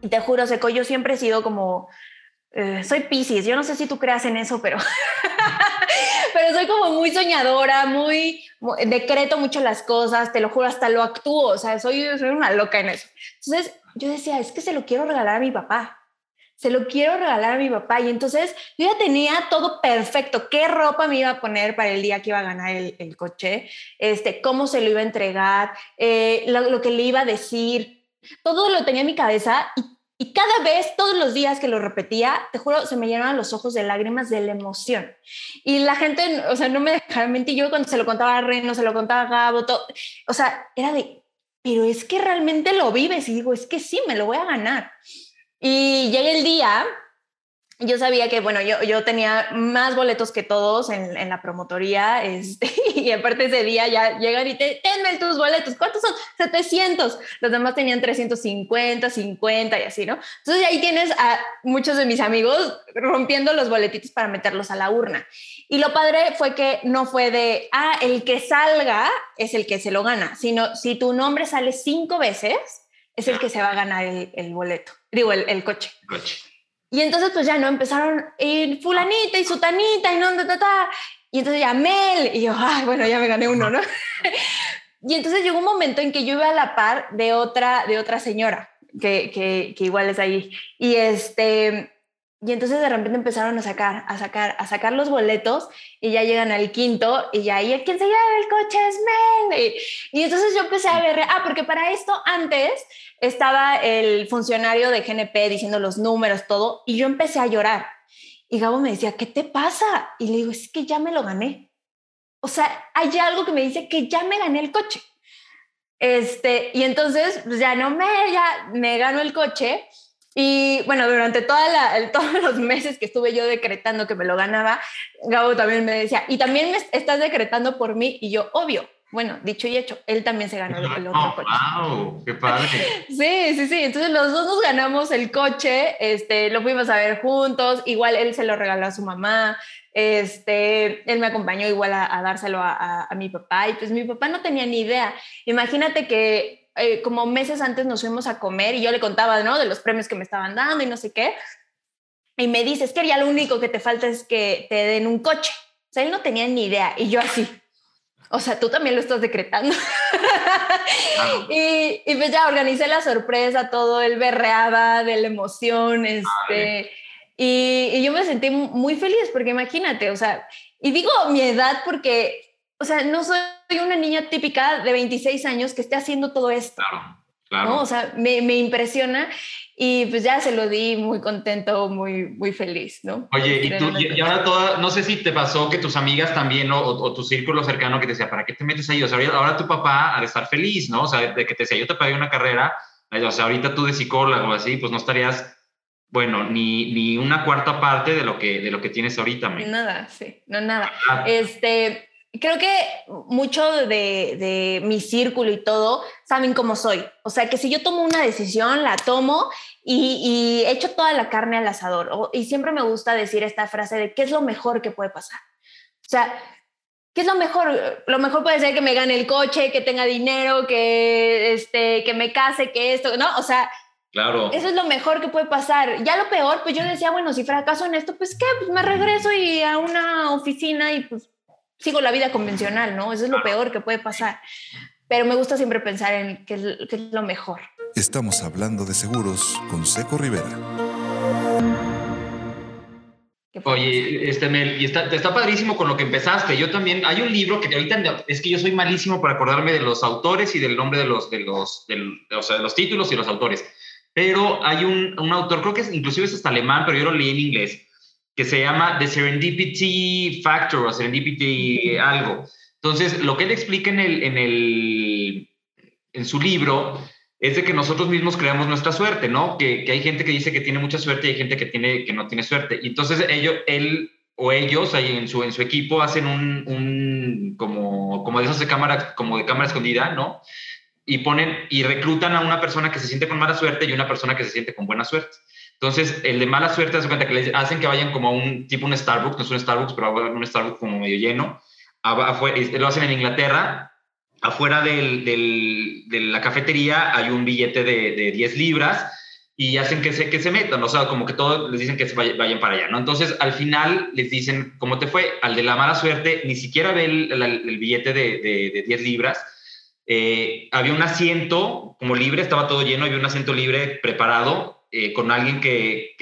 Y te juro, Seco, yo siempre he sido como, eh, soy Pisces, yo no sé si tú creas en eso, pero, pero soy como muy soñadora, muy, decreto mucho las cosas, te lo juro, hasta lo actúo, o sea, soy, soy una loca en eso. Entonces yo decía, es que se lo quiero regalar a mi papá se lo quiero regalar a mi papá. Y entonces yo ya tenía todo perfecto, qué ropa me iba a poner para el día que iba a ganar el, coche, este, cómo se lo iba a entregar, eh, lo, que le iba a decir, todo lo tenía en mi cabeza y, y, cada vez, todos los días que lo repetía, te juro, se me llenaban los ojos de lágrimas de la emoción. Y la gente, o sea, no me dejaba mentir, yo cuando se lo contaba a Reno, se lo contaba a Gabo, todo, o sea, era de, pero es que realmente lo vives y digo, es que sí, me lo voy a ganar. Y llega el día, yo sabía que, bueno, yo, yo tenía más boletos que todos en, en la promotoría, este, y aparte ese día ya llegan y te, tenme tus boletos, ¿cuántos son? 700, los demás tenían 350, 50 y así, ¿no? Entonces ahí tienes a muchos de mis amigos rompiendo los boletitos para meterlos a la urna. Y lo padre fue que no fue de, ah, el que salga es el que se lo gana, sino si tu nombre sale cinco veces, es el que se va a ganar el, boleto digo, el, el coche. coche. Y entonces pues ya no empezaron ir fulanita y sutanita y no, ta, ta, y entonces ya Mel y yo, ay, bueno, ya me gané uno, ¿no? y entonces llegó un momento en que yo iba a la par de otra, de otra señora que, que, que igual es ahí. Y este, y entonces de repente empezaron a sacar, a sacar, a sacar los boletos y ya llegan al quinto y ya, ¿y quién se lleva el coche? Es Mel. Y, entonces yo empecé a ver, ah, porque para esto antes estaba el funcionario de GNP diciendo los números, todo, y yo empecé a llorar. Y Gabo me decía, ¿qué te pasa? Y le digo, es que ya me lo gané. O sea, hay algo que me dice que ya me gané el coche. Este, y entonces, pues ya no me, ya me gano el coche y bueno, durante toda la, todos los meses que estuve yo decretando que me lo ganaba, Gabo también me decía, y también me estás decretando por mí, y yo, obvio. Bueno, dicho y hecho, él también se ganó el, otro coche. ¡Wow! ¡Qué padre! Sí, sí, sí. Entonces los dos nos ganamos el coche, este, lo fuimos a ver juntos, igual él se lo regaló a su mamá, este, él me acompañó igual a, dárselo a, a, mi papá y pues mi papá no tenía ni idea. Imagínate que eh, como meses antes nos fuimos a comer y yo le contaba, ¿no? De los premios que me estaban dando y no sé qué. Y me dice, es que ya lo único que te falta es que te den un coche. O sea, él no tenía ni idea y yo así. O sea, tú también lo estás decretando. y, y, pues ya organicé la sorpresa, todo, él berreaba de la emoción, este, y, y, yo me sentí muy feliz porque imagínate, o sea, y digo mi edad porque o sea, no soy una niña típica de 26 años que esté haciendo todo esto. Claro, claro. O sea, me, me, impresiona y pues ya se lo di muy contento, muy, muy feliz, ¿no? Oye, y, tú, y, ahora toda, no sé si te pasó que tus amigas también o, o, tu círculo cercano que te decía, ¿para qué te metes ahí? O sea, ahora tu papá ha de estar feliz, ¿no? O sea, de que te decía, yo te pagué una carrera, o sea, ahorita tú de psicólogo así, pues no estarías bueno, ni, ni, una cuarta parte de lo que, de lo que tienes ahorita. Nada, sí, no nada. Este, creo que mucho de, mi círculo y todo saben cómo soy. O sea, que si yo tomo una decisión, la tomo y, echo toda la carne al asador. y siempre me gusta decir esta frase de qué es lo mejor que puede pasar. O sea, ¿qué es lo mejor? Lo mejor puede ser que me gane el coche, que tenga dinero, que, este, que me case, que esto, ¿no? O sea, Claro. Eso es lo mejor que puede pasar. Ya lo peor, pues yo decía, bueno, si fracaso en esto, pues qué, pues me regreso y a una oficina y pues sigo la vida convencional, ¿no? Eso es lo peor que puede pasar. Pero me gusta siempre pensar en qué es, lo mejor. Estamos hablando de seguros con Seco Rivera. Oye, este Mel, y está, está padrísimo con lo que empezaste. Yo también, hay un libro que ahorita es que yo soy malísimo para acordarme de los autores y del nombre de los, de los, o sea, de los títulos y los autores. Pero hay un, un autor, creo que es, inclusive es hasta alemán, pero yo lo leí en inglés, que se llama The Serendipity Factor o Serendipity algo. Entonces, lo que él explica en, el, en, el, en su libro es de que nosotros mismos creamos nuestra suerte, ¿no? Que, que, hay gente que dice que tiene mucha suerte y hay gente que, tiene, que no tiene suerte. Y entonces ellos, él o ellos ahí en su, en su equipo hacen un, un como, como de esas de cámara, como de cámara escondida, ¿no? Y ponen y reclutan a una persona que se siente con mala suerte y una persona que se siente con buena suerte. Entonces, el de mala suerte, hace cuenta que les hacen que vayan como a un tipo un Starbucks, no es un Starbucks, pero un Starbucks como medio lleno. lo hacen en Inglaterra. Afuera del, del, de la cafetería hay un billete de, de 10 libras y hacen que se, que se metan, o sea, como que todos les dicen que se vayan, para allá, ¿no? Entonces, al final les dicen, ¿cómo te fue? Al de la mala suerte, ni siquiera ve el, billete de, de, 10 libras. Eh, había un asiento como libre, estaba todo lleno, había un asiento libre preparado eh, con alguien que,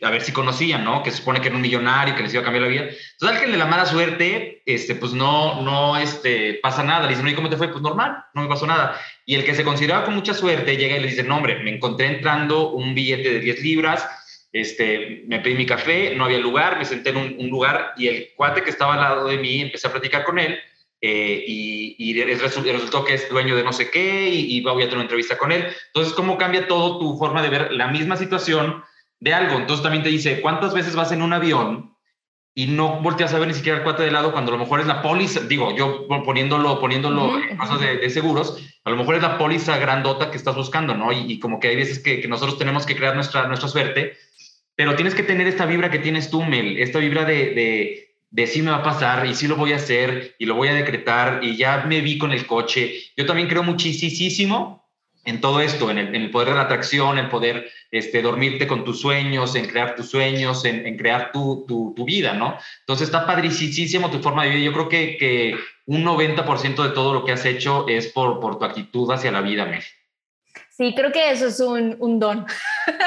a ver si conocían, ¿no? Que se supone que era un millonario, que les iba a cambiar la vida. Entonces, al que de la mala suerte, este, pues no, no este, pasa nada. Le dicen, ¿y cómo te fue? Pues normal, no me pasó nada. Y el que se consideraba con mucha suerte llega y le dice, no, hombre, me encontré entrando un billete de 10 libras, este, me pedí mi café, no había lugar, me senté en un, lugar y el cuate que estaba al lado de mí empecé a platicar con él. Eh, y, y resultó que es dueño de no sé qué y, y voy a tener una entrevista con él. Entonces, ¿cómo cambia todo tu forma de ver la misma situación de algo. Entonces también te dice, ¿cuántas veces vas en un avión y no volteas a ver ni siquiera el cuate de lado cuando a lo mejor es la póliza? Digo, yo poniéndolo, poniéndolo en casos de, seguros, a lo mejor es la póliza grandota que estás buscando, ¿no? Y, como que hay veces que, nosotros tenemos que crear nuestra, nuestra suerte, pero tienes que tener esta vibra que tienes tú, Mel, esta vibra de, de, de sí me va a pasar y sí lo voy a hacer y lo voy a decretar y ya me vi con el coche. Yo también creo muchísimo en todo esto, en el, poder de la atracción, en poder este, dormirte con tus sueños, en crear tus sueños, en, crear tu, tu, vida, ¿no? Entonces está padricísimo tu forma de vida. Yo creo que, que un 90% de todo lo que has hecho es por, por tu actitud hacia la vida, Mel. Sí, creo que eso es un, un don.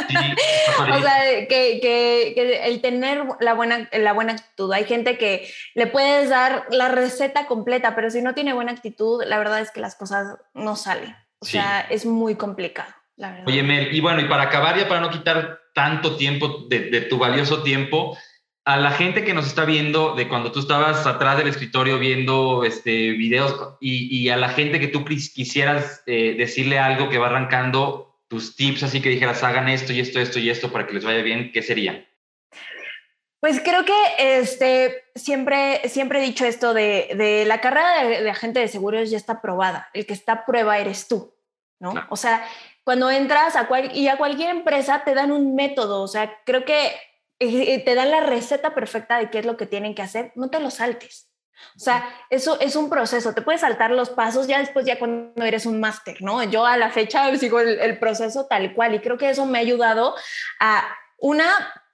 Sí, o sea, que, que, que, el tener la buena, la buena actitud. Hay gente que le puedes dar la receta completa, pero si no tiene buena actitud, la verdad es que las cosas no salen. O sea, es muy complicado, la verdad. Oye, Mel, y bueno, y para acabar ya, para no quitar tanto tiempo de, tu valioso tiempo, a la gente que nos está viendo de cuando tú estabas atrás del escritorio viendo este, videos y, a la gente que tú quisieras eh, decirle algo que va arrancando tus tips, así que dijeras, hagan esto y esto, esto y esto para que les vaya bien, ¿qué sería? Pues creo que este, siempre, siempre he dicho esto de, de la carrera de, agente de seguros ya está probada. El que está a prueba eres tú, ¿no? O sea, cuando entras a cual, y a cualquier empresa te dan un método, o sea, creo que te dan la receta perfecta de qué es lo que tienen que hacer, no te lo saltes. O sea, eso es un proceso, te puedes saltar los pasos ya después, ya cuando eres un máster, ¿no? Yo a la fecha sigo el, el proceso tal cual y creo que eso me ha ayudado a, una,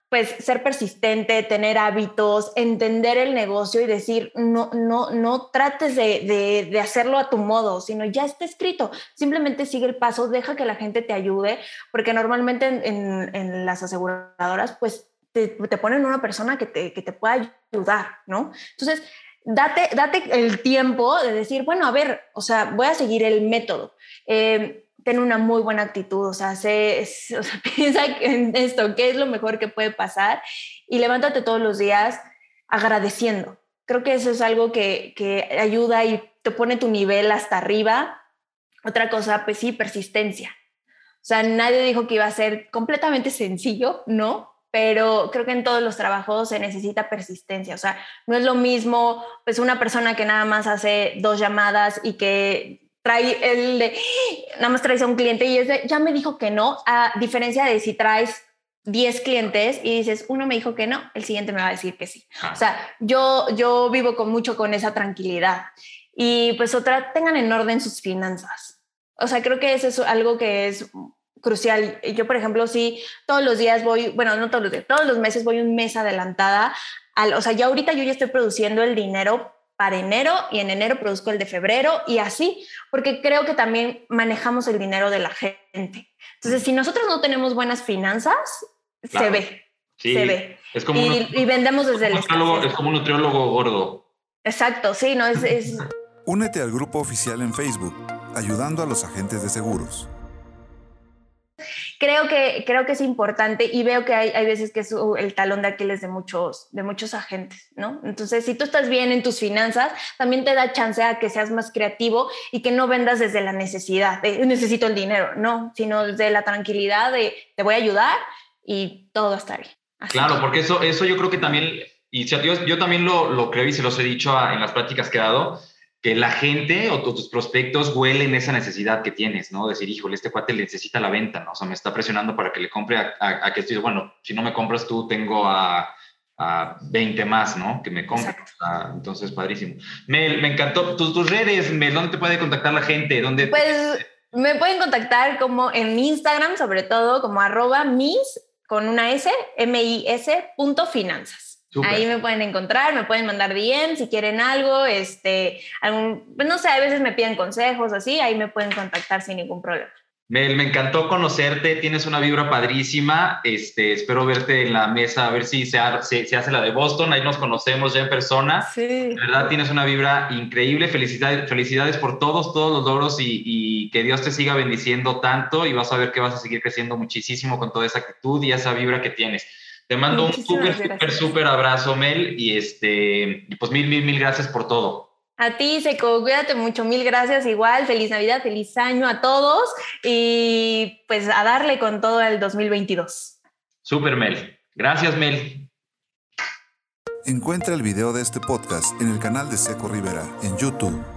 pues ser persistente, tener hábitos, entender el negocio y decir, no, no, no trates de, de, hacerlo a tu modo, sino ya está escrito. Simplemente sigue el paso, deja que la gente te ayude, porque normalmente en, en, las aseguradoras, pues te, te, ponen una persona que te, que te pueda ayudar, ¿no? Entonces, date, date el tiempo de decir, bueno, a ver, o sea, voy a seguir el método. Eh, ten una muy buena actitud, o sea, sé, o sea, piensa en esto, qué es lo mejor que puede pasar y levántate todos los días agradeciendo. Creo que eso es algo que, que ayuda y te pone tu nivel hasta arriba. Otra cosa, pues sí, persistencia. O sea, nadie dijo que iba a ser completamente sencillo, ¿no? Pero creo que en todos los trabajos se necesita persistencia, o sea, no es lo mismo pues una persona que nada más hace dos llamadas y que trae el de, nada más traes a un cliente y es de, ya me dijo que no, a diferencia de si traes 10 clientes y dices, uno me dijo que no, el siguiente me va a decir que sí. Ah. O sea, yo, yo vivo con mucho con esa tranquilidad. Y pues otra, tengan en orden sus finanzas. O sea, creo que eso es algo que es crucial. Yo, por ejemplo, sí, todos los días voy, bueno, no todos los días, todos los meses voy un mes adelantada. Al, o sea, ya ahorita yo ya estoy produciendo el dinero para enero y en enero produzco el de febrero y así, porque creo que también manejamos el dinero de la gente. Entonces, si nosotros no tenemos buenas finanzas, se ve. se ve. Es como y, vendemos desde el Es como un nutriólogo gordo. Exacto, sí, no es, es... Únete al grupo oficial en Facebook, ayudando a los agentes de seguros. Creo que, creo que es importante y veo que hay, hay veces que es el talón de Aquiles de muchos, de muchos agentes, ¿no? Entonces, si tú estás bien en tus finanzas, también te da chance a que seas más creativo y que no vendas desde la necesidad, de necesito el dinero, no, sino desde la tranquilidad de te voy a ayudar y todo a estar bien. claro, porque eso, eso yo creo que también, y yo, yo también lo, lo creo y se los he dicho en las prácticas que he dado, que la gente o tus prospectos huelen esa necesidad que tienes, ¿no? Decir, híjole, este cuate necesita la venta, ¿no? O sea, me está presionando para que le compre a, que estoy, bueno, si no me compras tú, tengo a, a 20 más, ¿no? Que me compren. entonces, padrísimo. Mel, me encantó. Tus, tus redes, Mel, ¿dónde te puede contactar la gente? ¿Dónde pues me pueden contactar como en Instagram, sobre todo, como arroba mis con una S, M-I-S, punto finanzas. Ahí me pueden encontrar, me pueden mandar DM si quieren algo, este, algún, pues no sé, a veces me piden consejos, así, ahí me pueden contactar sin ningún problema. Mel, me encantó conocerte, tienes una vibra padrísima, este, espero verte en la mesa, a ver si se, se, hace la de Boston, ahí nos conocemos ya en persona. Sí. De verdad tienes una vibra increíble, felicidades, felicidades por todos, todos los logros y, y, que Dios te siga bendiciendo tanto y vas a ver que vas a seguir creciendo muchísimo con toda esa actitud y esa vibra que tienes. Te mando un súper, súper, súper abrazo, Mel, y este, pues mil, mil, mil gracias por todo. A ti, Seco, cuídate mucho, mil gracias igual, feliz Navidad, feliz año a todos y pues a darle con todo el 2022. Súper, Mel. Gracias, Mel. Encuentra el video de este podcast en el canal de Seco Rivera en YouTube.